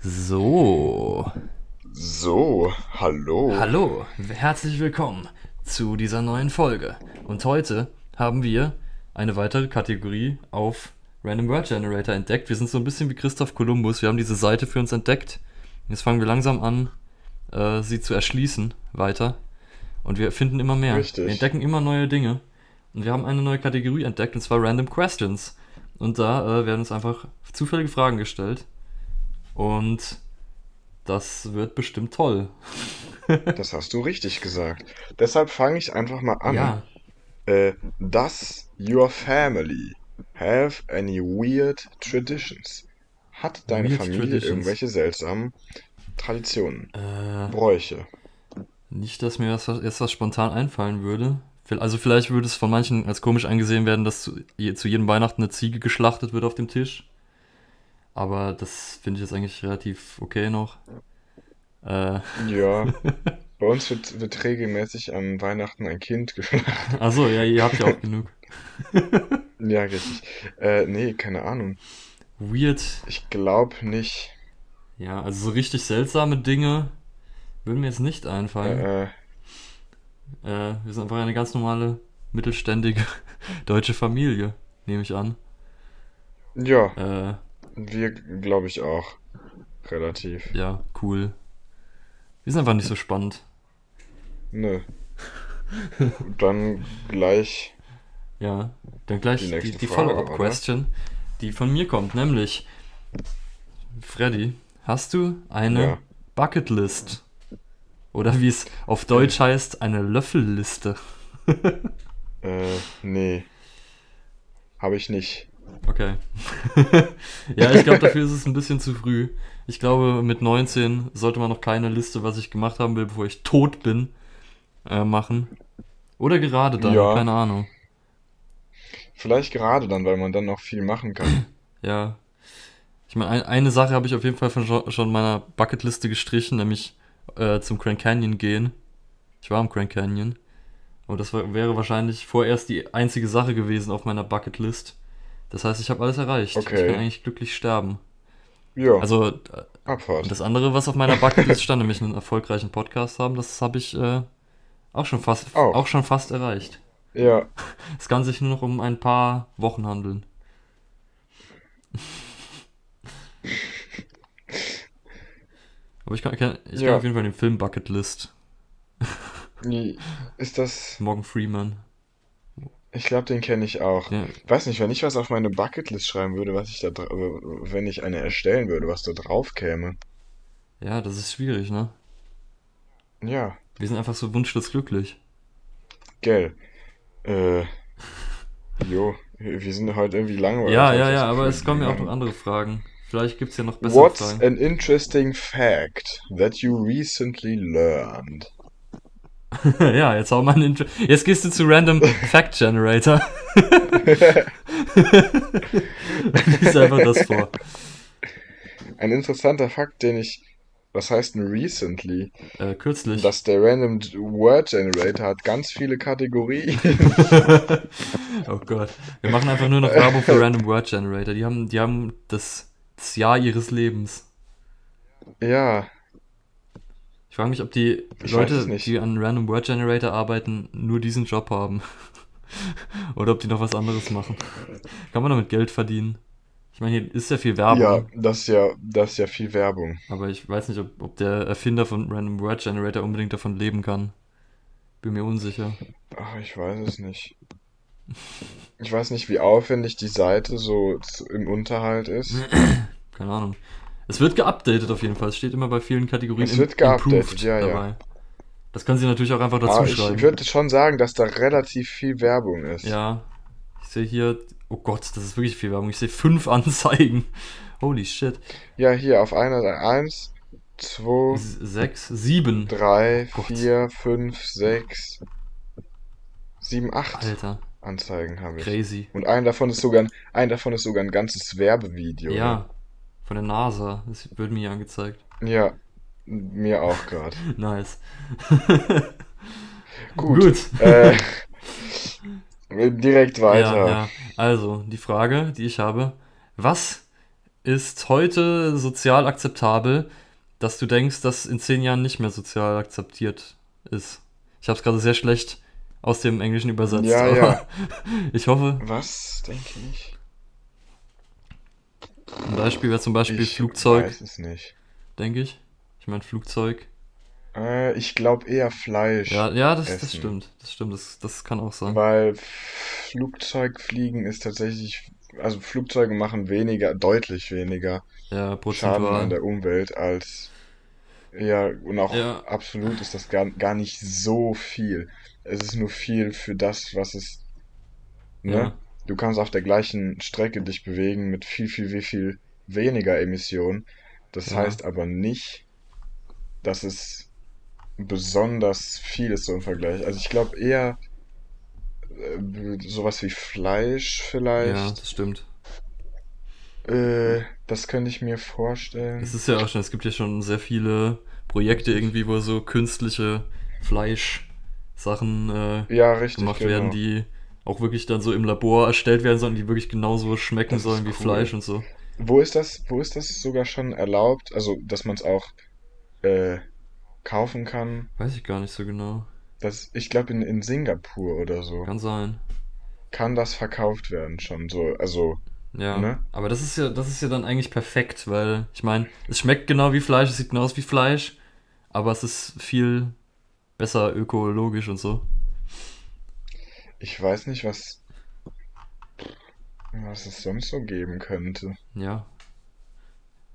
So. So, hallo. Hallo, herzlich willkommen zu dieser neuen Folge. Und heute haben wir eine weitere Kategorie auf Random Word Generator entdeckt. Wir sind so ein bisschen wie Christoph Kolumbus. Wir haben diese Seite für uns entdeckt. Jetzt fangen wir langsam an, äh, sie zu erschließen weiter. Und wir finden immer mehr. Richtig. Wir entdecken immer neue Dinge. Und wir haben eine neue Kategorie entdeckt, und zwar Random Questions. Und da äh, werden uns einfach zufällige Fragen gestellt. Und das wird bestimmt toll. Das hast du richtig gesagt. Deshalb fange ich einfach mal an. Ja. Äh, does your family have any weird traditions? Hat deine Weird Familie traditions. irgendwelche seltsamen Traditionen, Äh, Bräuche? nicht, dass mir das jetzt was spontan einfallen würde. Also vielleicht würde es von manchen als komisch angesehen werden, dass zu, zu jedem Weihnachten eine Ziege geschlachtet wird auf dem Tisch. Aber das finde ich jetzt eigentlich relativ okay noch. Äh, Ja, bei uns wird, wird regelmäßig an Weihnachten ein Kind geschlachtet. achso, ja, ihr habt ja auch genug. Ja, richtig. Äh, nee, keine Ahnung. Weird. Ich glaube nicht. Ja, also so richtig seltsame Dinge würden mir jetzt nicht einfallen. Äh, äh, Äh, wir sind einfach eine ganz normale, mittelständige deutsche Familie, nehme ich an. ja, Äh, wir glaube ich auch. Relativ. ja, cool. Wir sind einfach nicht so spannend. Nö. Dann gleich. Ja, dann gleich Die die, die, Follow-up-Question, die von mir kommt, nämlich Freddy, hast du eine Ja. Bucketlist? Oder wie es auf Deutsch heißt, eine Löffelliste. Äh, nee. Habe ich nicht. Okay. ja, ich glaube, dafür ist es ein bisschen zu früh. Ich glaube, mit 19 sollte man noch keine Liste, was ich gemacht haben will, bevor ich tot bin, äh, machen. Oder gerade dann, Ja. keine Ahnung. Vielleicht gerade dann, weil man dann noch viel machen kann. Ja. Ich meine, ein, eine Sache habe ich auf jeden Fall von schon, meiner Bucketliste gestrichen, nämlich äh, zum Grand Canyon gehen. Ich war am Grand Canyon. Und das war, wäre wahrscheinlich vorerst die einzige Sache gewesen auf meiner Bucketlist. Das heißt, ich habe alles erreicht. Okay. Ich kann eigentlich glücklich sterben. Ja, Also, äh, Abfahrt. das andere, was auf meiner Bucketlist stand, nämlich einen erfolgreichen Podcast haben, das habe ich äh, auch, schon fast, Auch. auch schon fast erreicht. Ja, Es kann sich nur noch um ein paar Wochen handeln. Aber ich kann, kann, ich kann Ja. auf jeden Fall den Film Bucketlist. nie- ist das. Morgan Freeman. Ich glaube, den kenne ich auch. Ja, Weiß nicht, wenn ich was auf meine Bucketlist schreiben würde, was ich da. Wenn ich eine erstellen würde, was da drauf käme. ja, das ist schwierig, ne? Ja, Wir sind einfach so wunschlos glücklich. gell. Äh. Jo, wir sind heute irgendwie langweilig. Ja, ja, ja, aber es kommen ja auch noch andere Fragen. Vielleicht gibt es ja noch bessere What's Fragen. an interesting fact that you recently learned? ja, jetzt hau mal einen Intro. Jetzt gehst du zu Random Fact Generator. Lies einfach das vor. Ein interessanter Fakt, den ich, was heißt denn recently? Äh, kürzlich. Dass der Random Word Generator hat ganz viele Kategorien. oh Gott. Wir machen einfach nur noch Werbung für Random Word Generator. Die haben, die haben das, das Jahr ihres Lebens. ja, frage mich, ob die Ich Leute, die an Random Word Generator arbeiten, nur diesen Job haben. Oder ob die noch was anderes machen. Kann man damit Geld verdienen? Ich meine, hier ist ja viel Werbung. ja, das ist ja, das ist ja viel Werbung. Aber ich weiß nicht, ob, ob der Erfinder von Random Word Generator unbedingt davon leben kann. Bin mir unsicher. Ach, ich weiß es nicht. Ich weiß nicht, wie aufwendig die Seite so im Unterhalt ist. Keine Ahnung. Es wird geupdatet auf jeden Fall. Es steht immer bei vielen Kategorien Es wird geupdatet, ja, ja. dabei. Das können sie natürlich auch einfach dazu ich schreiben. würde schon sagen, dass da relativ viel Werbung ist. Ja. Ich sehe hier. Oh Gott, das ist wirklich viel Werbung. Ich sehe fünf Anzeigen. Holy shit. Ja, hier auf einer Seite. Eins, zwei, Sechs, sieben. drei, Gott. vier, fünf, sechs, sieben, acht Alter, Anzeigen habe ich. crazy. Und ein davon ist sogar ein, ein davon ist sogar ein ganzes Werbevideo. Ja. Von der NASA. Das wird mir hier angezeigt. Ja, mir auch gerade. Nice. Gut. Gut. Äh, direkt weiter. Ja, ja. Also, die Frage, die ich habe, was ist heute sozial akzeptabel, dass du denkst, dass in zehn Jahren nicht mehr sozial akzeptiert ist? Ich habe es gerade sehr schlecht aus dem Englischen übersetzt. Ja, aber ja. Ich hoffe, Was, denke ich? Ein Beispiel wäre zum Beispiel Ich Flugzeug, weiß es nicht. denke ich. Ich meine Flugzeug. Äh, ich glaube eher Fleisch Ja, ja, das, das stimmt. Das stimmt, das, das kann auch sein. Weil Flugzeugfliegen ist tatsächlich, also Flugzeuge machen weniger, deutlich weniger Ja, Schaden an der Umwelt als, ja, und auch Ja, absolut ist das gar, gar nicht so viel. Es ist nur viel für das, was es, ne? ja, Du kannst auf der gleichen Strecke dich bewegen mit viel, viel, viel, viel weniger Emissionen. Das ja. heißt aber nicht, dass es besonders viel ist so im Vergleich. Also ich glaube eher äh, sowas wie Fleisch Ja, vielleicht. das stimmt. Äh, das könnte ich mir Es vorstellen. ist ja auch schon, es gibt ja schon sehr viele Projekte irgendwie, wo so künstliche Fleischsachen äh, Ja, richtig, gemacht werden, genau. die auch wirklich dann so im Labor erstellt werden sollen, die wirklich genauso schmecken Das sollen wie cool. Fleisch und so. Wo ist das, wo ist das sogar schon erlaubt? Also, dass man es auch äh, kaufen kann? Weiß ich gar nicht so genau. Das, ich glaube, in, in Singapur oder so Kann sein. kann das verkauft werden schon. So, also, Ja, ne? aber das ist ja, das ist ja dann eigentlich perfekt, weil ich meine, es schmeckt genau wie Fleisch, es sieht genau aus wie Fleisch, aber es ist viel besser ökologisch und so. Ich weiß nicht, was, was es sonst so geben könnte. Ja.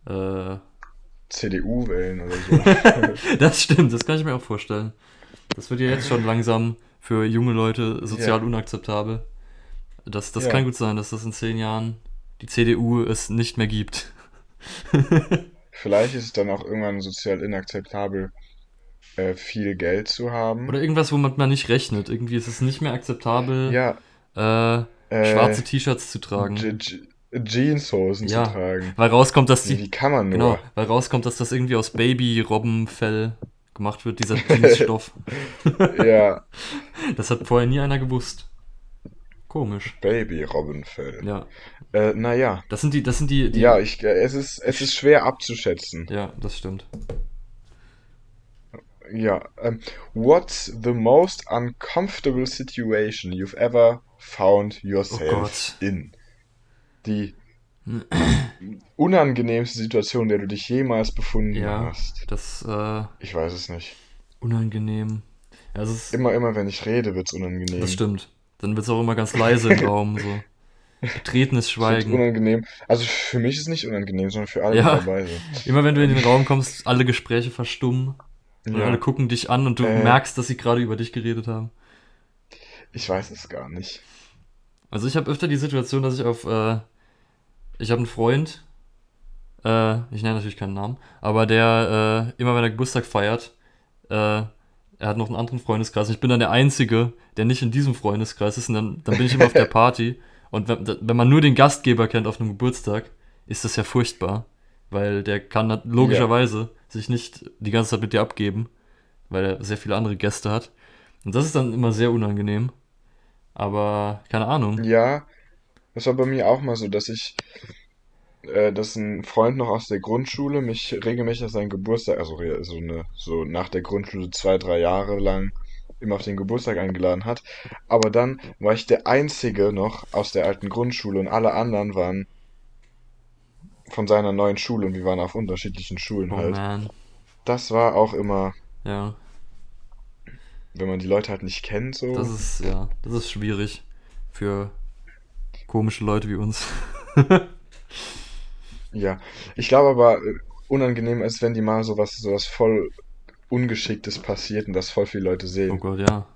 Äh, CDU wählen oder so. das stimmt, das kann ich mir auch vorstellen. Das wird ja jetzt schon langsam für junge Leute sozial Ja. unakzeptabel. Das, das Ja. kann gut sein, dass das in zehn Jahren die CDU es nicht mehr gibt. Vielleicht ist es dann auch irgendwann sozial inakzeptabel, äh, viel Geld zu haben. Oder irgendwas, womit man nicht rechnet. Irgendwie ist es nicht mehr akzeptabel, Ja, äh, äh, schwarze T-Shirts zu tragen. Je Je Jeanshosen Ja, zu tragen. Weil rauskommt, dass die. wie kann man nur? Genau, weil rauskommt, dass das irgendwie aus Baby-Robbenfell gemacht wird, dieser Jeansstoff. Ja, Das hat vorher nie einer gewusst. Komisch. Baby-Robbenfell. Ja. Äh, naja. Das sind die, das sind die, die. Ja, ich, äh, es ist, es ist schwer abzuschätzen. Ja, das stimmt. Ja, ähm, what's the most uncomfortable situation you've ever found Oh yourself Gott. in? Die unangenehmste Situation, in der du dich jemals befunden Ja, hast. das, äh, Ich weiß es nicht. unangenehm. Ja, es ist, Immer, immer, wenn ich rede, wird's unangenehm. das stimmt. Dann wird es auch immer ganz leise im Raum, so. Betretenes Es wird Schweigen. unangenehm. Also für mich ist es nicht unangenehm, sondern für alle, Ja. dabei. Immer wenn du in den Raum kommst, alle Gespräche verstummen. Und Ja. alle gucken dich an und du Äh. merkst, dass sie gerade über dich geredet haben. Ich weiß es gar nicht. Also ich habe öfter die Situation, dass ich auf, äh, ich habe einen Freund, äh, ich nenne natürlich keinen Namen, aber der äh, immer wenn er Geburtstag feiert, äh, er hat noch einen anderen Freundeskreis und ich bin dann der Einzige, der nicht in diesem Freundeskreis ist und dann, dann bin ich immer auf der Party und wenn, wenn man nur den Gastgeber kennt auf einem Geburtstag, ist das ja furchtbar, weil der kann logischerweise sich nicht die ganze Zeit mit dir abgeben, weil er sehr viele andere Gäste hat und das ist dann immer sehr unangenehm, aber keine Ahnung. Ja, das war bei mir auch mal so, dass ich, äh, dass ein Freund noch aus der Grundschule mich regelmäßig auf seinen Geburtstag, also so eine, so nach der Grundschule zwei, drei Jahre lang immer auf den Geburtstag eingeladen hat. Aber dann war ich der Einzige noch aus der alten Grundschule und alle anderen waren von seiner neuen Schule und wir waren auf unterschiedlichen Schulen Oh halt. man, Das war auch immer, ja, wenn man die Leute halt nicht kennt, so. das ist, ja, das ist schwierig für komische Leute wie uns. Ja, ich glaube aber, äh, unangenehm ist, wenn die mal sowas, sowas voll Ungeschicktes passiert und das voll viele Leute Oh sehen. Gott, ja.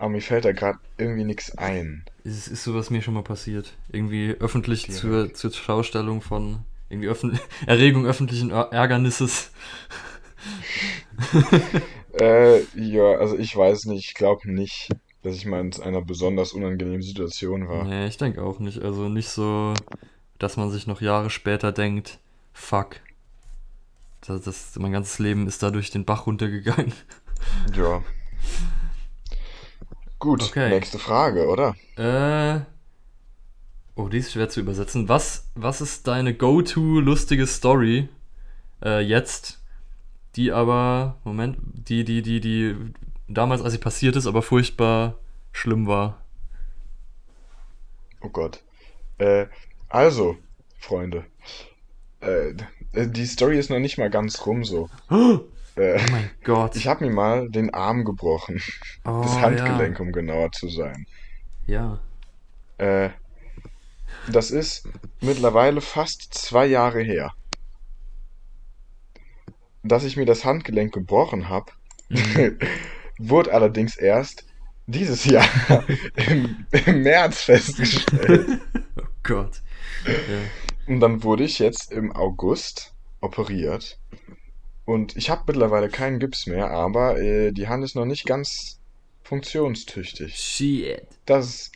Aber mir fällt da gerade irgendwie nichts ein. Es ist sowas mir schon mal passiert. Irgendwie öffentlich Direkt. zur, zur Schaustellung von irgendwie öffn Erregung öffentlichen Ärgernisses. Äh, ja, also ich weiß nicht, ich glaube nicht, dass ich mal in einer besonders unangenehmen Situation war. Nee, ich denke auch nicht. Also nicht so, dass man sich noch Jahre später denkt, fuck. Das, das, mein ganzes Leben ist da durch den Bach runtergegangen. Ja. Gut, Okay. nächste Frage, oder? Äh, Oh, die ist schwer zu übersetzen. Was, was ist deine go-to lustige Story äh, jetzt, die aber, Moment, die, die, die, die damals, als sie passiert ist, aber furchtbar schlimm war? Oh Gott. Äh, also, Freunde. Äh, die Story ist noch nicht mal ganz rum so. Oh Äh, mein Gott. ich habe mir mal den Arm gebrochen. oh, Das Handgelenk, um genauer zu sein. Ja. Äh, das ist mittlerweile fast zwei Jahre her. Dass ich mir das Handgelenk gebrochen habe, Mhm. wurde allerdings erst dieses Jahr im, im März festgestellt. Oh Gott. Ja. Und dann wurde ich jetzt im August operiert. Und ich habe mittlerweile keinen Gips mehr, aber äh, die Hand ist noch nicht ganz funktionstüchtig. Shit. Das ist,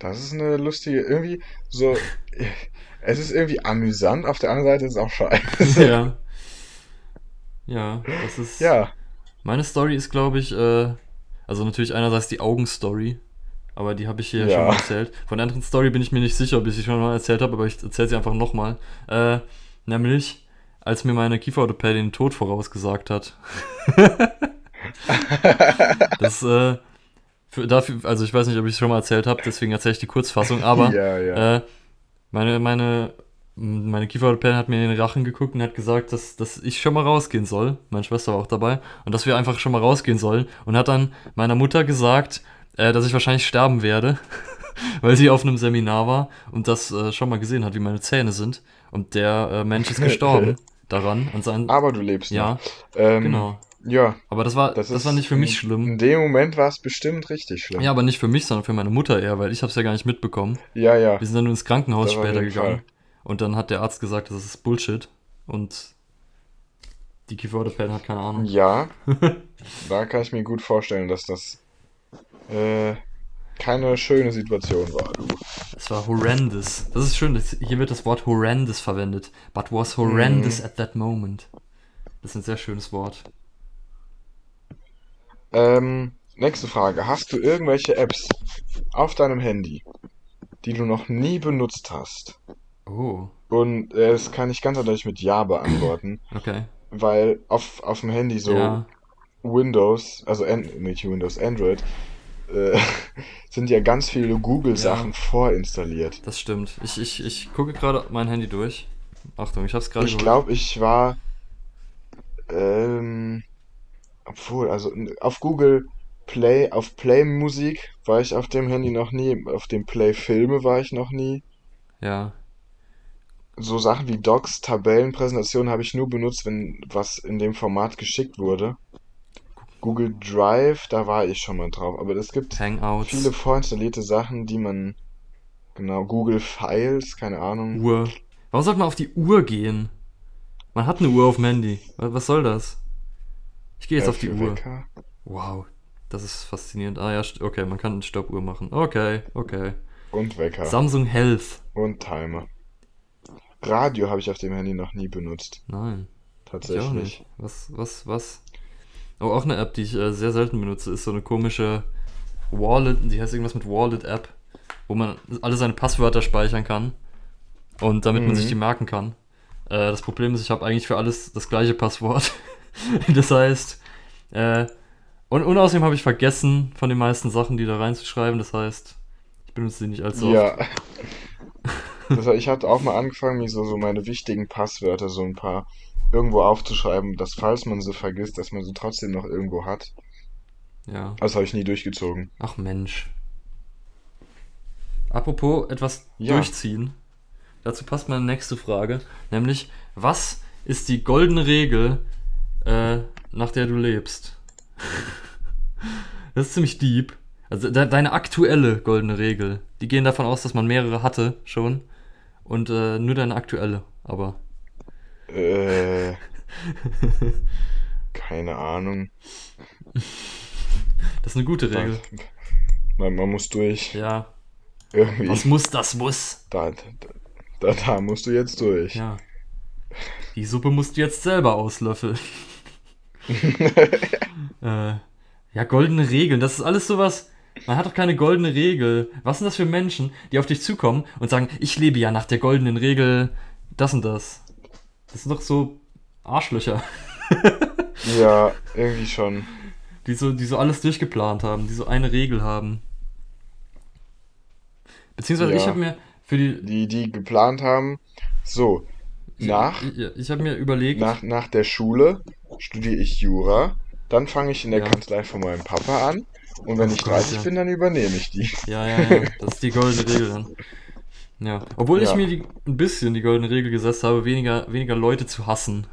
das ist eine lustige, irgendwie so, es ist irgendwie amüsant, auf der anderen Seite ist es auch scheiße. Ja. Ja, das ist. Ja, Meine Story ist, glaube ich, äh, also natürlich einerseits die Augenstory, aber die habe ich hier Ja. schon mal erzählt. Von der anderen Story bin ich mir nicht sicher, ob ich sie schon mal erzählt habe, aber ich erzähle sie einfach nochmal. Äh, nämlich, als mir meine Kieferorthopädin den Tod vorausgesagt hat. das, äh, für, dafür, also ich weiß nicht, ob ich es schon mal erzählt habe, deswegen erzähle ich die Kurzfassung, aber ja, ja. äh, meine, meine, meine Kieferorthopädin hat mir in den Rachen geguckt und hat gesagt, dass, dass ich schon mal rausgehen soll. Meine Schwester war auch dabei. Und dass wir einfach schon mal rausgehen sollen. Und hat dann meiner Mutter gesagt, äh, dass ich wahrscheinlich sterben werde, weil sie auf einem Seminar war und das äh, schon mal gesehen hat, wie meine Zähne sind. Und der äh, Mensch ist gestorben daran. An seinen, Aber du lebst ja, noch. Ähm, genau. Ja, Aber das war, das, das, war nicht für mich in, schlimm. In dem Moment war es bestimmt richtig schlimm. Ja, aber nicht für mich, sondern für meine Mutter eher, weil ich habe es ja gar nicht mitbekommen. ja. ja. Wir sind dann nur ins Krankenhaus Das später gegangen. Fall. Und dann hat der Arzt gesagt, das ist Bullshit. Und die Kieferorthopädin hat keine Ahnung. Ja, da kann ich mir gut vorstellen, dass das äh, keine schöne Situation war, du. Es war horrendous. Das ist schön, das, hier wird das Wort horrendous verwendet. But was horrendous Mhm. at that moment. Das ist ein sehr schönes Wort. Ähm, nächste Frage. Hast du irgendwelche Apps auf deinem Handy, die du noch nie benutzt hast? Oh, Und äh, das kann ich ganz eindeutig mit Ja beantworten, okay. weil auf, auf dem Handy so Ja, Windows, also An nicht Windows, Android, äh, sind ja ganz viele Google-Sachen vorinstalliert. das stimmt. Ich, ich, ich gucke gerade mein Handy durch. Achtung, ich hab's gerade Ich glaube, ich war, ähm, obwohl, also auf Google Play, auf Play Musik war ich auf dem Handy noch nie, auf dem Play Filme war ich noch nie. Ja, So Sachen wie Docs, Tabellen, Präsentationen habe ich nur benutzt, wenn was in dem Format geschickt wurde. Google Drive, da war ich schon mal drauf, aber es gibt Hangouts, viele vorinstallierte Sachen, die man, genau, Google Files, keine Ahnung. Uhr. Warum sollte man auf die Uhr gehen? Man hat eine Uhr auf dem Handy. Was, soll das? Ich gehe jetzt Äh, auf die Uhr. Wecker. Wow, das ist faszinierend. Ah ja, okay, man kann eine Stoppuhr machen. Okay, okay. Und Wecker. Samsung Health. Und Timer. Radio habe ich auf dem Handy noch nie benutzt. Nein, Tatsächlich. nicht. Was, was, was? Oh, auch eine App, die ich äh, sehr selten benutze, ist so eine komische Wallet, die heißt irgendwas mit Wallet-App, wo man alle seine Passwörter speichern kann und damit man Mhm. sich die merken kann. Äh, das Problem ist, ich habe eigentlich für alles das gleiche Passwort. das heißt, äh, und, und außerdem habe ich vergessen, von den meisten Sachen, die da reinzuschreiben. Das heißt, ich benutze sie nicht allzu oft. Ja. Das, ich hatte auch mal angefangen, mir so, so meine wichtigen Passwörter, so ein paar irgendwo aufzuschreiben, dass falls man sie vergisst, dass man sie trotzdem noch irgendwo hat. ja. Das habe ich nie durchgezogen. Ach Mensch. Apropos etwas Ja. durchziehen. Dazu passt meine nächste Frage, nämlich was ist die goldene Regel, äh, nach der du lebst? das ist ziemlich deep. Also de deine aktuelle goldene Regel. Die gehen davon aus, dass man mehrere hatte schon und äh, nur deine aktuelle. Aber Äh, keine Ahnung. das ist eine gute Regel. man, man muss durch. Ja. Irgendwie. Was muss, das muss. Da, da, da musst du jetzt durch. Ja. Die Suppe musst du jetzt selber auslöffeln. äh, ja, goldene Regeln, das ist alles sowas. Man hat doch keine goldene Regel. Was sind das für Menschen, die auf dich zukommen und sagen, ich lebe ja nach der goldenen Regel das und das? Das sind doch so Arschlöcher, Ja, irgendwie schon. die so, die so alles durchgeplant haben, die so eine Regel haben. Beziehungsweise Ja. ich habe mir für die. Die, die geplant haben, so, nach, Ich, ich habe mir überlegt. nach, nach der Schule studiere ich Jura, dann fange ich in der Ja. Kanzlei von meinem Papa an und wenn Oh ich Gott, 30 ja. bin, dann übernehme ich die. Ja, ja, ja. Das ist die goldene Regel dann. Ja. Obwohl ich Ja. mir die, ein bisschen die goldene Regel gesetzt habe, weniger, weniger Leute zu hassen.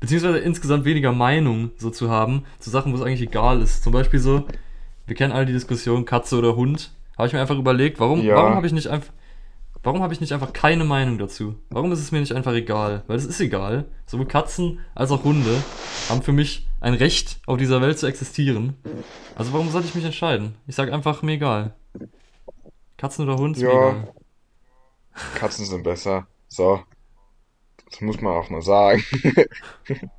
Beziehungsweise insgesamt weniger Meinung so zu haben, zu Sachen, wo es eigentlich egal ist. Zum Beispiel so, wir kennen alle die Diskussion Katze oder Hund. Habe ich mir einfach überlegt, warum, Ja. warum habe ich nicht einfach. Warum habe ich nicht einfach keine Meinung dazu? Warum ist es mir nicht einfach egal? Weil es ist egal. Sowohl Katzen als auch Hunde haben für mich ein Recht, auf dieser Welt zu existieren. Also warum sollte ich mich entscheiden? Ich sage einfach, mir egal. Katzen oder Hund Ja. Katzen sind besser. So. Das muss man auch mal sagen.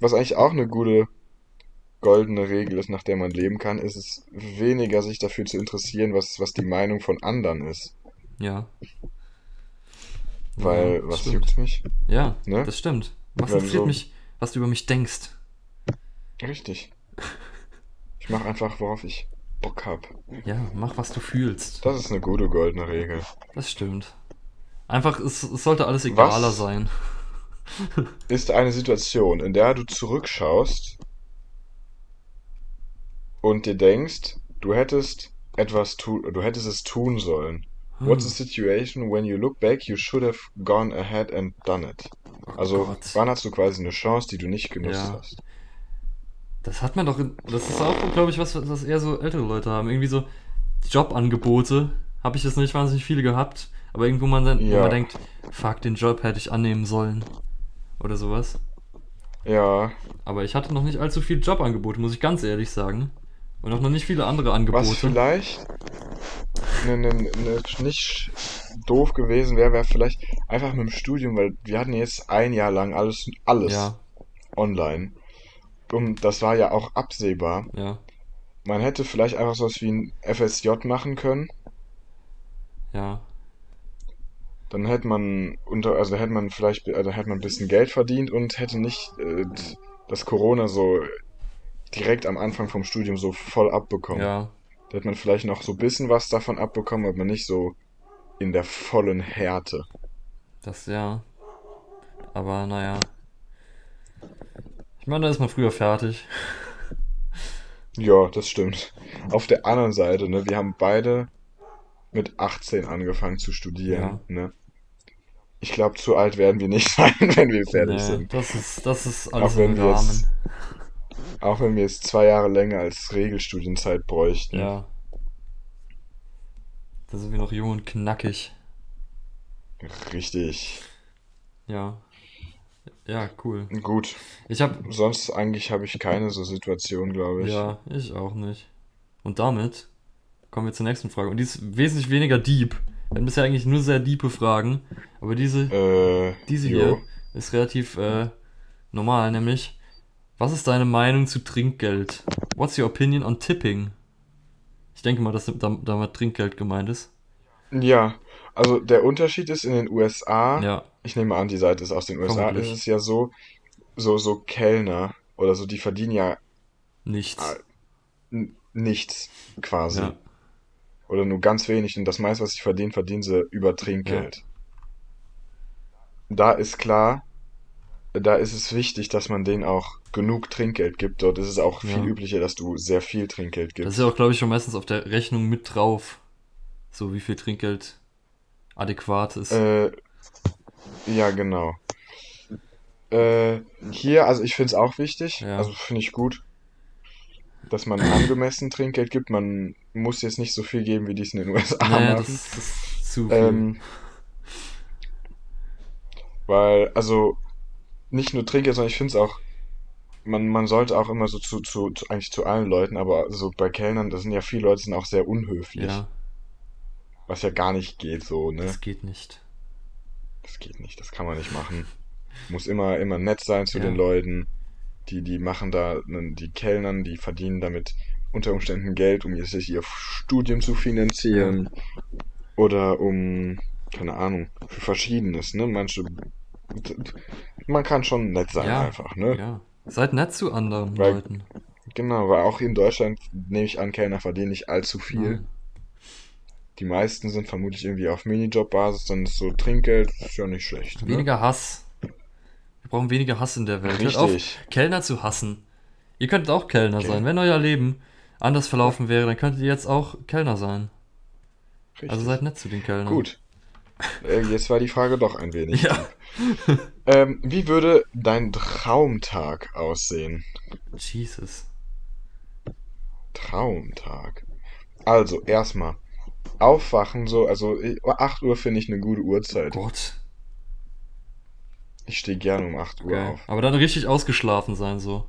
Was eigentlich auch eine gute goldene Regel ist, nach der man leben kann, ist es weniger sich dafür zu interessieren, was, was die Meinung von anderen ist. Ja. Weil, Ja, was stimmt. juckt's mich? Ja, Ne? das stimmt. Was Wenn interessiert so- mich, was du über mich denkst? Richtig. Ich mache einfach, worauf ich Bock hab. Ja, mach, was du fühlst. Das ist eine gute goldene Regel. Das stimmt. Einfach, es, es sollte alles egaler Was? sein. Ist eine Situation, in der du zurückschaust und dir denkst, du hättest etwas tu du hättest es tun sollen. What's Hm. a situation when you look back, you should have gone ahead and done it? Also, Oh Gott. wann hast du quasi eine Chance, die du nicht genutzt Ja. hast? Das hat man doch. Das ist auch, glaube ich, was, was eher so ältere Leute haben. Irgendwie so Jobangebote. Habe ich jetzt nicht wahnsinnig viele gehabt. Aber irgendwo man dann, Ja. man denkt, fuck, den Job hätte ich annehmen sollen. Oder sowas. Ja, Aber ich hatte noch nicht allzu viele Jobangebote, muss ich ganz ehrlich sagen. Und auch noch nicht viele andere Angebote. was vielleicht ne, ne, ne, nicht doof gewesen wäre, wäre vielleicht einfach mit dem Studium, weil wir hatten jetzt ein Jahr lang alles, alles Ja, online. Und das war ja auch absehbar. ja, Man hätte vielleicht einfach sowas wie ein FSJ machen können. ja. Dann hätte man unter, also hätte man vielleicht, also hätte man ein bisschen Geld verdient und hätte nicht äh, das Corona so direkt am Anfang vom Studium so voll abbekommen. Ja, Da hätte man vielleicht noch so ein bisschen was davon abbekommen, aber nicht so in der vollen Härte. das ja. Aber naja. Ich meine, da ist man früher fertig. Ja, das stimmt. Auf der anderen Seite, ne, wir haben beide mit 18 angefangen zu studieren, Ja. ne? Ich glaube, zu alt werden wir nicht sein, wenn wir fertig Nee, sind. das ist, das ist alles Auch wenn wir jetzt Rahmen. Auch wenn wir jetzt zwei Jahre länger als Regelstudienzeit bräuchten. Ja. Da sind wir noch jung und knackig. Richtig. Ja. Ja, cool. Gut. Ich hab. Sonst eigentlich habe ich keine so Situation, glaube ich. Ja, ich auch nicht. Und damit kommen wir zur nächsten Frage. Und die ist wesentlich weniger deep. Wir haben bisher eigentlich nur sehr diepe Fragen. Aber diese, Äh, diese jo. hier ist relativ äh, normal, nämlich. Was ist deine Meinung zu Trinkgeld? What's your opinion on tipping? Ich denke mal, dass dam- damit Trinkgeld gemeint ist. Ja, also der Unterschied ist in den USA, Ja, ich nehme an, die Seite ist aus den USA, ist es ja so, so, so Kellner oder so, die verdienen ja nichts. N- nichts quasi. Ja. Oder nur ganz wenig. Und das meiste, was sie verdienen, verdienen sie über Trinkgeld. Da ist klar, da ist es wichtig, dass man denen auch genug Trinkgeld gibt. Dort ist es auch viel Ja. üblicher, dass du sehr viel Trinkgeld Das gibst. ist ja auch, glaube ich, schon meistens auf der Rechnung mit drauf. So wie viel Trinkgeld adäquat ist. Äh, ja, genau. Äh, hier, also ich finde es auch wichtig, Ja. also finde ich gut, dass man angemessen Trinkgeld gibt. Man muss jetzt nicht so viel geben, wie die es in den USA naja, machen. das, das ist zu viel. Ähm, weil, also, nicht nur Trinkgeld, sondern ich finde es auch, man, man sollte auch immer so zu, zu, zu, eigentlich zu allen Leuten, aber so bei Kellnern, da sind ja viele Leute, sind auch sehr unhöflich, ja, was ja gar nicht geht, so, ne? das geht nicht. Das geht nicht, das kann man nicht machen. Muss immer, immer nett sein zu Ja. den Leuten. die, die machen da, die Kellnern, die verdienen damit unter Umständen Geld, um sich ihr Studium zu finanzieren oder um, keine Ahnung, für Verschiedenes, ne? Manche, man kann schon nett sein Ja, einfach, ne? ja. Seid nett zu anderen Weil- Leuten. Genau, weil auch in Deutschland, nehme ich an, Kellner verdienen nicht allzu viel. Nein. Die meisten sind vermutlich irgendwie auf Minijob-Basis, dann ist so Trinkgeld, ist ja nicht schlecht. Ne? Weniger Hass. Wir brauchen weniger Hass in der Welt. Hört auf, Richtig. Kellner zu hassen. Ihr könntet auch Kellner Okay. sein. Wenn euer Leben anders verlaufen wäre, dann könntet ihr jetzt auch Kellner sein. Richtig. Also seid nett zu den Kellnern. Gut. Äh, jetzt war die Frage doch ein wenig. Ja. Ähm, wie würde dein Traumtag aussehen? Jesus. Traumtag. Also, erstmal. Aufwachen so, also ich- 8 Uhr finde ich eine gute Uhrzeit. Gott. Ich stehe gerne um 8 Uhr Okay. auf. Aber dann richtig ausgeschlafen sein, so.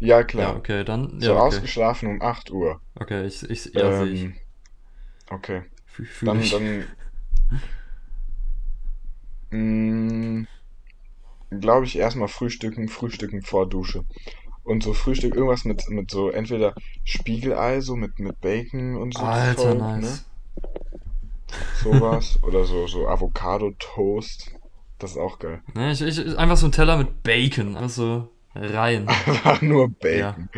Ja, klar. Ja, okay, dann. So Ja, okay. ausgeschlafen um 8 Uhr. Okay, ich, ich, ja, sehe ich. Ähm, okay. Fü- Fühl Dann, ich. dann. Mh, glaube ich erstmal frühstücken, frühstücken vor Dusche. Und so Frühstück, irgendwas mit, mit so entweder Spiegelei, so mit, mit Bacon und so. Alter, Zeug, nice. Ne? Sowas. Oder so, so Avocado-Toast. Das ist auch geil. Ne, ich, ich, einfach so ein Teller mit Bacon. Einfach so rein. Einfach nur Bacon.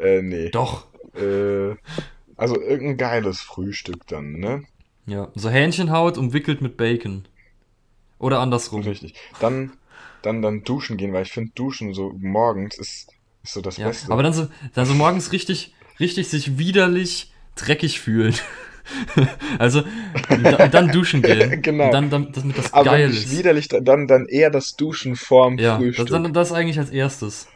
Äh, nee. Doch. Äh, also irgendein geiles Frühstück dann, ne? Ja. So Hähnchenhaut umwickelt mit Bacon. Oder andersrum. Richtig. Dann, dann, dann duschen gehen, weil ich finde, duschen so morgens ist, ist so das Ja, Beste. aber dann so, dann so morgens richtig, richtig sich widerlich dreckig fühlen. also da, dann duschen gehen. Genau. Und dann, dann damit das aber geil ist. widerlich, dann, dann eher das Duschen vorm Ja, das, Frühstück. dann, das eigentlich als erstes.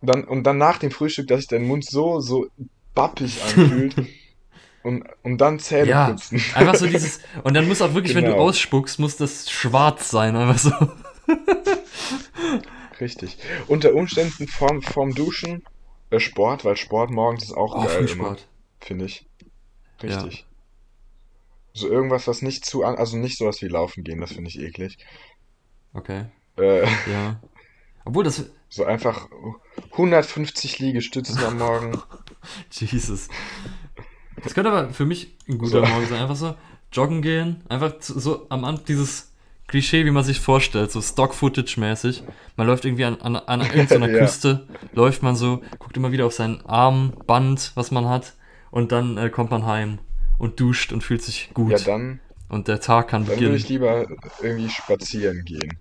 Dann, und dann nach dem Frühstück, dass sich dein Mund so, so bappig anfühlt. und, und dann Zähne Ja, putzen. einfach so dieses. Und dann muss auch wirklich, wenn du Genau. ausspuckst, muss das schwarz sein. Einfach so. Richtig. Unter Umständen vorm, vorm Duschen äh, Sport, weil Sport morgens ist auch Oh, geil immer, finde ich. Richtig. So irgendwas, was nicht zu an, also nicht sowas wie laufen gehen, das finde ich eklig. Okay, Äh, ja. Obwohl das. so einfach 150 Liegestützen am Morgen. Jesus. Das könnte aber für mich ein guter So. Morgen sein. Einfach so joggen gehen. Einfach so am Anfang dieses Klischee, wie man sich vorstellt, so Stock-Footage-mäßig. Man läuft irgendwie an, an, an irgendeiner Ja. Küste, läuft man so, guckt immer wieder auf sein Armband, was man hat, und dann äh, kommt man heim und duscht und fühlt sich gut. Ja, dann, und der Tag kann dann würde beginnen. ich lieber irgendwie spazieren gehen.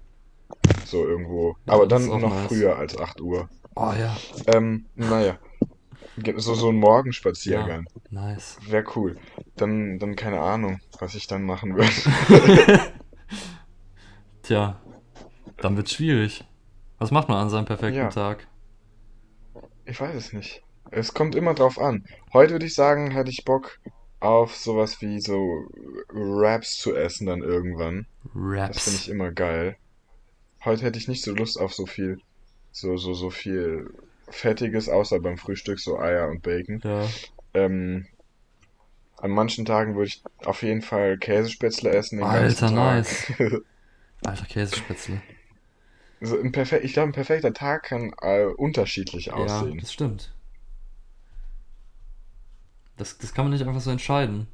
So irgendwo. Ja, Aber das dann noch nice. früher als 8 Uhr. Oh ja, Ähm, naja. So, so ein Morgenspaziergang. nice. Wäre cool. Dann, dann keine Ahnung, was ich dann machen würde. Tja, dann wird's schwierig. Was macht man an seinem perfekten Ja. Tag? Ich weiß es nicht. Es kommt immer drauf an. Heute würde ich sagen, hätte ich Bock auf sowas wie so Wraps zu essen dann irgendwann. Das finde Raps. ich immer geil. Heute hätte ich nicht so Lust auf so viel, so, so, so viel Fettiges, außer beim Frühstück, so Eier und Bacon. Ja. Ähm, an manchen Tagen würde ich auf jeden Fall Käsespätzle essen den Alter, ganzen Tag. Alter Käsespätzle. So ein ich glaube, ein perfekter Tag kann äh, unterschiedlich Ja, aussehen. das stimmt. Das, das kann man nicht einfach so entscheiden.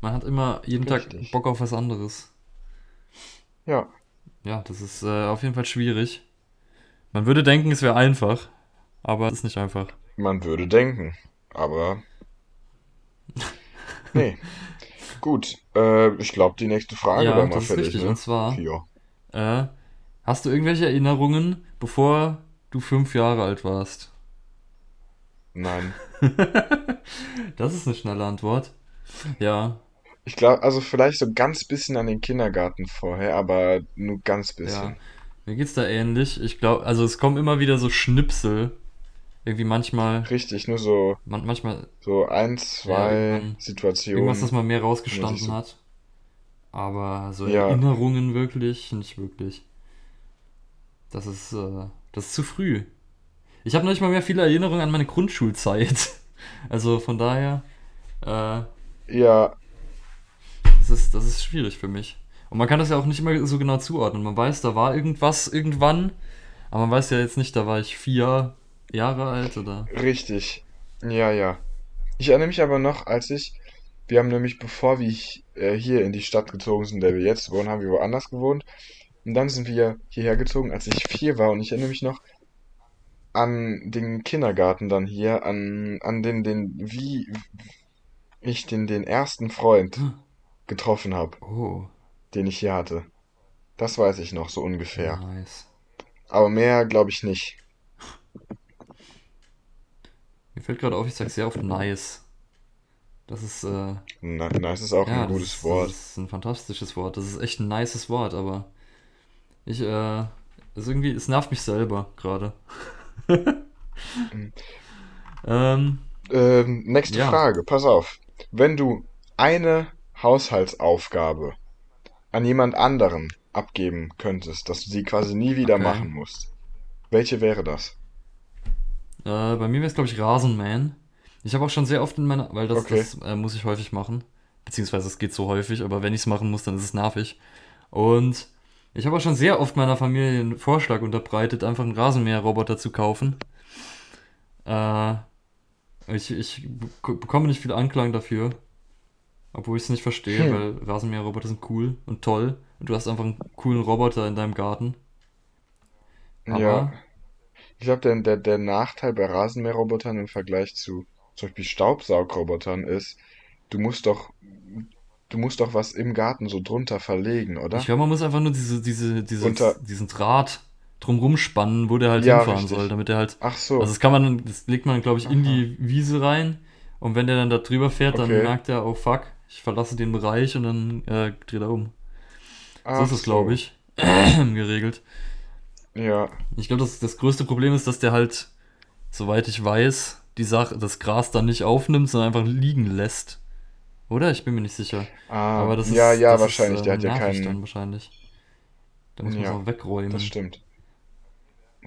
Man hat immer jeden Tag Richtig. Bock auf was anderes. Ja, Ja, das ist äh, auf jeden Fall schwierig. Man würde denken, es wäre einfach, aber es ist nicht einfach. man würde denken, aber nee. Gut, äh, ich glaube, die nächste Frage ja, wäre mal das ist fertig, richtig. ne? Und zwar, Ja. Äh, hast du irgendwelche Erinnerungen, bevor du fünf Jahre alt warst? Nein. Das ist eine schnelle Antwort. Ja, Ich glaube, also vielleicht so ganz bisschen an den Kindergarten vorher, aber nur ganz bisschen. Ja, mir geht's da ähnlich. Ich glaube, also es kommen immer wieder so Schnipsel. Irgendwie manchmal, Richtig, nur so, man, manchmal so ein, zwei irgendwann- Situationen. irgendwas, das mal mehr rausgestanden so- hat. Aber so Ja. Erinnerungen wirklich, nicht wirklich. Das ist, äh, das ist zu früh. Ich habe noch nicht mal mehr viele Erinnerungen an meine Grundschulzeit. Also von daher, äh, Ja, das ist, das ist schwierig für mich. Und man kann das ja auch nicht immer so genau zuordnen. Man weiß, da war irgendwas irgendwann, Aber man weiß ja jetzt nicht, da war ich vier Jahre alt oder. Richtig. Ja, ja. Ich erinnere mich aber noch, als ich, wir haben nämlich, bevor wir äh, hier in die Stadt gezogen sind, in der wir jetzt wohnen, haben wir woanders gewohnt. Und dann sind wir hierher gezogen, als ich vier war. Und ich erinnere mich noch an den Kindergarten dann hier, an, an den, den, wie ich den, den ersten Freund getroffen habe, Oh, den ich hier hatte. Das weiß ich noch, so ungefähr. nice. Aber mehr glaube ich nicht. Mir fällt gerade auf, ich sag sehr oft nice. Das ist, äh, nice ist auch ja, ein das gutes ist, Wort. das ist ein fantastisches Wort. Das ist echt ein nices Wort, aber ich, äh, ist irgendwie, es nervt mich selber gerade. ähm, Ähm, nächste Ja. Frage, pass auf. Wenn du eine Haushaltsaufgabe an jemand anderen abgeben könntest, dass du sie quasi nie wieder Okay. machen musst, welche wäre das? Äh, bei mir wäre es, glaube ich, Rasenmähen. Ich habe auch schon sehr oft in meiner, weil das, Okay. das äh, muss ich häufig machen. Beziehungsweise es geht so häufig, aber wenn ich es machen muss, dann ist es nervig. Und ich habe auch schon sehr oft meiner Familie einen Vorschlag unterbreitet, einfach einen Rasenmäherroboter zu kaufen. Äh, ich, ich bek- bekomme nicht viel Anklang dafür. Obwohl ich es nicht verstehe, Hm. weil Rasenmäherroboter sind cool und toll. Und du hast einfach einen coolen Roboter in deinem Garten. Aber Ja, ich glaube, der, der, der Nachteil bei Rasenmäherrobotern im Vergleich zu zum Beispiel Staubsaugrobotern ist, du musst doch, du musst doch was im Garten so drunter verlegen, oder? Ich glaube, man muss einfach nur diese, diese, diese, Unter- diesen Draht drumrum spannen, wo der halt Ja, hinfahren richtig. soll, damit er halt. Ach so, Also das kann man, das legt man, glaube ich, in Aha. die Wiese rein und wenn der dann da drüber fährt, dann Okay. merkt er, oh fuck, ich verlasse den Bereich und dann äh, dreht er um. So ach ist es, so. glaube ich, geregelt. Ja, Ich glaube, das, das größte Problem ist, dass der halt, soweit ich weiß, die Sache, das Gras dann nicht aufnimmt, sondern einfach liegen lässt. Oder? Ich bin mir nicht sicher. ah, Aber das ist, ja, ja, das wahrscheinlich, ist, der äh, hat ja keinen, dann wahrscheinlich. Da muss man es ja, auch wegräumen. das stimmt.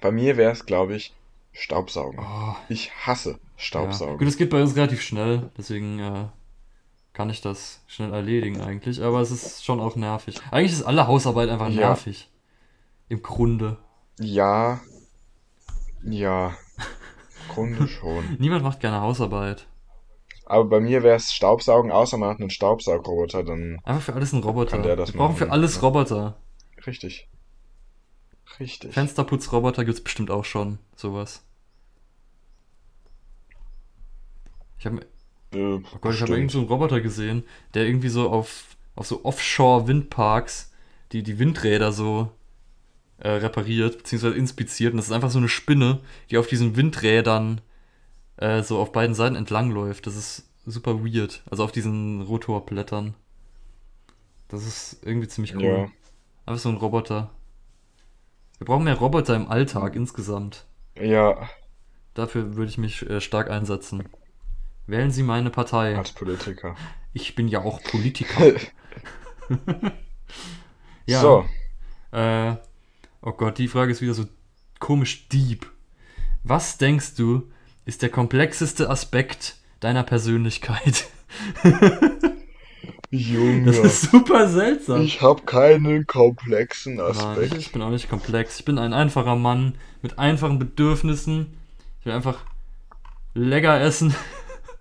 Bei mir wäre es, glaube ich, Staubsaugen. Oh, Ich hasse ja. Gut, Staubsaugen. es geht bei uns relativ schnell, deswegen äh, kann ich das schnell erledigen eigentlich. Aber es ist schon auch nervig. Eigentlich ist alle Hausarbeit einfach Ja, nervig. Im Grunde. ja, ja, Grunde schon. Niemand macht gerne Hausarbeit. Aber bei mir wäre es Staubsaugen, außer man hat einen Staubsaugroboter, dann Einfach für alles einen Roboter. Wir brauchen für machen. alles Ja, Roboter. richtig, richtig. Fensterputzroboter gibt es bestimmt auch schon. Sowas. Ich habe Äh, Oh Gott, ich habe irgend so einen Roboter gesehen, der irgendwie so auf, auf so Offshore-Windparks die, die Windräder so äh, repariert, beziehungsweise inspiziert. Und das ist einfach so eine Spinne, die auf diesen Windrädern äh, so auf beiden Seiten entlang läuft. Das ist super weird. Also auf diesen Rotorblättern. Das ist irgendwie ziemlich cool. Ja, Einfach so ein Roboter. Wir brauchen mehr Roboter im Alltag insgesamt. ja, Dafür würde ich mich äh, stark einsetzen. Wählen Sie meine Partei. als Politiker. Ich bin ja auch Politiker. Ja, So, äh, oh Gott, die Frage ist wieder so komisch deep. Was denkst du, ist der komplexeste Aspekt deiner Persönlichkeit? Das Junge, ist super seltsam. ich habe keinen komplexen Nein, ich, Aspekt. ich bin auch nicht komplex. Ich bin ein einfacher Mann mit einfachen Bedürfnissen. Ich will einfach lecker essen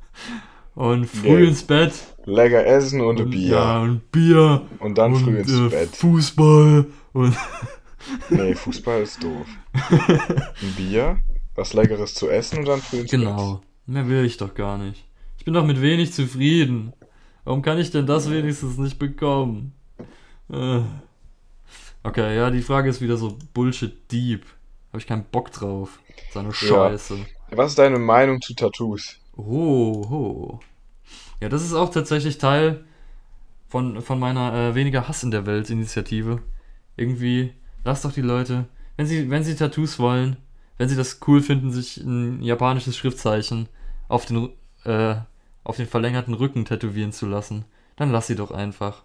und früh Nee, ins Bett lecker essen und ein und ja, Bier. und Bier Und dann früh und ins äh, Bett. Fußball und Nee, Fußball ist doof. Ein Bier, was Leckeres zu essen und dann früh ins Bett. Genau. Mehr will ich doch gar nicht. Ich bin doch mit wenig zufrieden. Warum kann ich denn das wenigstens nicht bekommen? Äh. Okay, ja, die Frage ist wieder so Bullshit deep. Habe ich keinen Bock drauf. So eine Ja. Scheiße. Was ist deine Meinung zu Tattoos? Oh, oh. Ja, das ist auch tatsächlich Teil von, von meiner äh, weniger Hass in der Welt Initiative. Irgendwie, lasst doch die Leute, wenn sie, wenn sie Tattoos wollen, wenn sie das cool finden, sich ein japanisches Schriftzeichen auf den, äh, auf den verlängerten Rücken tätowieren zu lassen, dann lass sie doch einfach.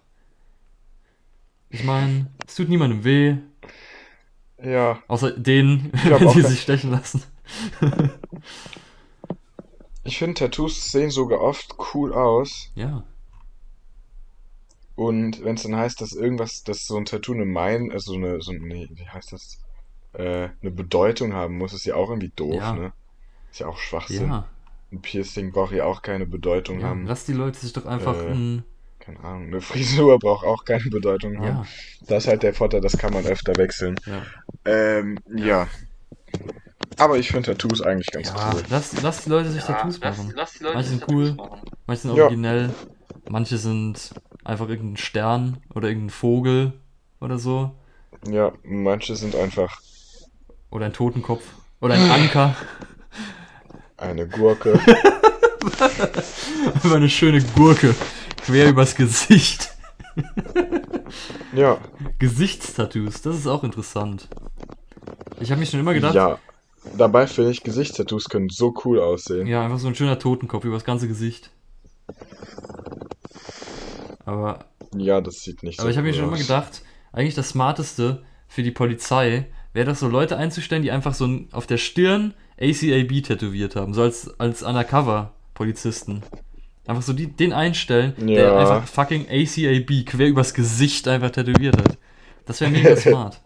Ich meine, es tut niemandem weh, Ja, außer denen, wenn auch sie sich stechen lassen. ich finde Tattoos sehen sogar oft cool aus. Ja, Und wenn es dann heißt, dass irgendwas, dass so ein Tattoo eine Mein, also eine, so eine, nee, wie heißt das? äh, eine Bedeutung haben muss, ist ja auch irgendwie doof, Ja. ne? Ist ja auch Schwachsinn. Ja, Ein Piercing braucht ja auch keine Bedeutung ja. haben. Lass die Leute sich doch einfach Äh, ein. Keine Ahnung, eine Frisur braucht auch keine Bedeutung haben. Ja, Das ist halt der Vorteil, das kann man öfter wechseln. ja. Ähm, ja. Aber ich finde Tattoos eigentlich ganz Ja, cool. lass, lass die Leute sich Tattoos lass, machen. lass die Leute Manche sich sind cool. Tattoos machen. Manche sind Ja. Manche sind einfach irgendein Stern oder irgendein Vogel oder so. Ja, manche sind einfach Oder ein Totenkopf. Oder ein Anker. eine Gurke. Einfach eine schöne Gurke. Quer übers Gesicht. ja, Gesichtstattoos, das ist auch interessant. Ich habe mich schon immer gedacht, ja. Dabei finde ich, Gesichtstattoos können so cool aussehen. ja, einfach so ein schöner Totenkopf übers ganze Gesicht. Aber, Ja, das sieht nicht so aber ich habe mir schon immer gedacht, eigentlich das Smarteste für die Polizei wäre das so Leute einzustellen, die einfach so auf der Stirn ACAB tätowiert haben, so als, als Undercover-Polizisten. Einfach so die, den einstellen, der Ja. einfach fucking ACAB quer übers Gesicht einfach tätowiert hat. Das wäre mega smart.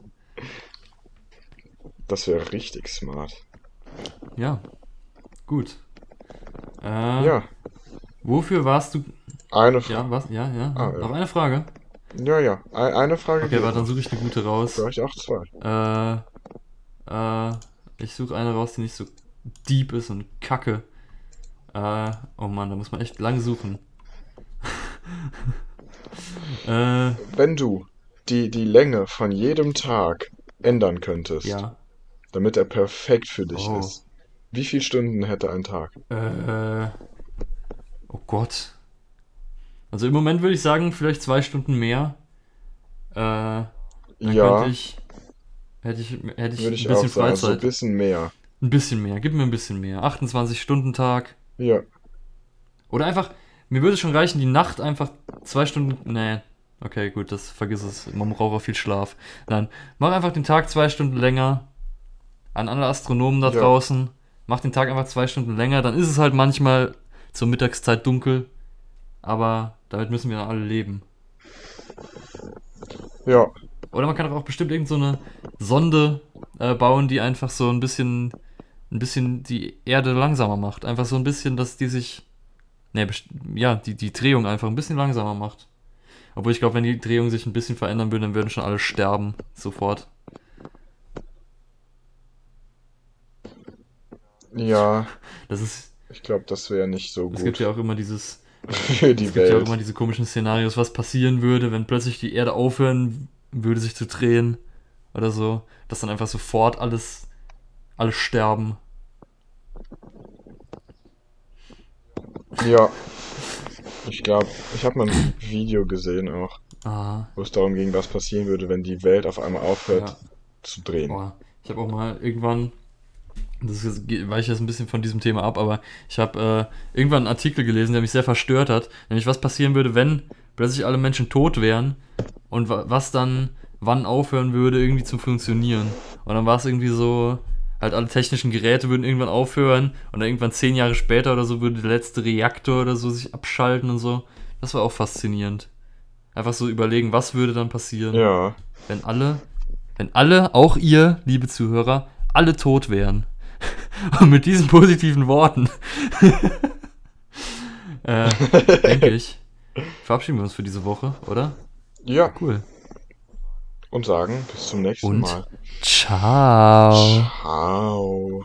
Das wäre richtig smart. Ja. Gut. Äh, Ja, Wofür warst du. Eine Frage. Ja, was? Ja, ja. Ah, ja. Noch eine Frage? Ja, ja. Ein, eine Frage. Okay, warte, dann suche ich eine gute raus. Für euch auch zwei. Äh, äh, ich suche eine raus, die nicht so deep ist und kacke. Äh, oh Mann, da muss man echt lang suchen. äh, Wenn du die, die Länge von jedem Tag ändern könntest, ja. damit er perfekt für dich Oh. ist, wie viele Stunden hätte ein Tag? Äh, oh Gott. Also im Moment würde ich sagen, vielleicht zwei Stunden mehr. Äh, dann ja, könnte ich. Hätte ich, hätte ich würde ein ich bisschen auch sagen. Also ein Freizeit. bisschen mehr. Ein bisschen mehr, gib mir ein bisschen mehr. 28-Stunden-Tag. Ja, Oder einfach, mir würde schon reichen, die Nacht einfach zwei Stunden. Nee, okay, gut, das vergiss es. Man braucht auch viel Schlaf. Nein, mach einfach den Tag zwei Stunden länger. An alle Astronomen da Ja. draußen. Mach den Tag einfach zwei Stunden länger. Dann ist es halt manchmal zur Mittagszeit dunkel. Aber damit müssen wir dann alle leben. ja, Oder man kann auch bestimmt irgend so eine Sonde äh, bauen, die einfach so ein bisschen, ein bisschen die Erde langsamer macht. Einfach so ein bisschen, dass die sich, ne, ja, die, die Drehung einfach ein bisschen langsamer macht. Obwohl ich glaube, wenn die Drehung sich ein bisschen verändern würde, dann würden schon alle sterben. Sofort. ja. Das ist, Ich glaube, das wäre nicht so es gut gibt ja auch immer dieses, für die es gibt ja auch Welt. immer diese komischen Szenarios, was passieren würde, wenn plötzlich die Erde aufhören würde, sich zu drehen. Oder so. Dass dann einfach sofort alles, alle sterben. Ja. Ich glaube, ich habe mal ein Video gesehen auch, Ah. wo es darum ging, was passieren würde, wenn die Welt auf einmal aufhört Ja. zu drehen. Boah, ich habe auch mal irgendwann, das weiche jetzt ein bisschen von diesem Thema ab, aber ich habe äh, irgendwann einen Artikel gelesen, der mich sehr verstört hat, nämlich was passieren würde, wenn plötzlich alle Menschen tot wären und wa was dann wann aufhören würde, irgendwie zu funktionieren. Und dann war es irgendwie so, halt alle technischen Geräte würden irgendwann aufhören und dann irgendwann zehn Jahre später oder so würde der letzte Reaktor oder so sich abschalten und so. Das war auch faszinierend. Einfach so überlegen, was würde dann passieren Ja. wenn alle, wenn alle, auch ihr, liebe Zuhörer, alle tot wären. Und mit diesen positiven Worten, äh, denke ich, verabschieden wir uns für diese Woche, oder? Ja. Cool. Und sagen bis zum nächsten Und Mal. ciao. Ciao.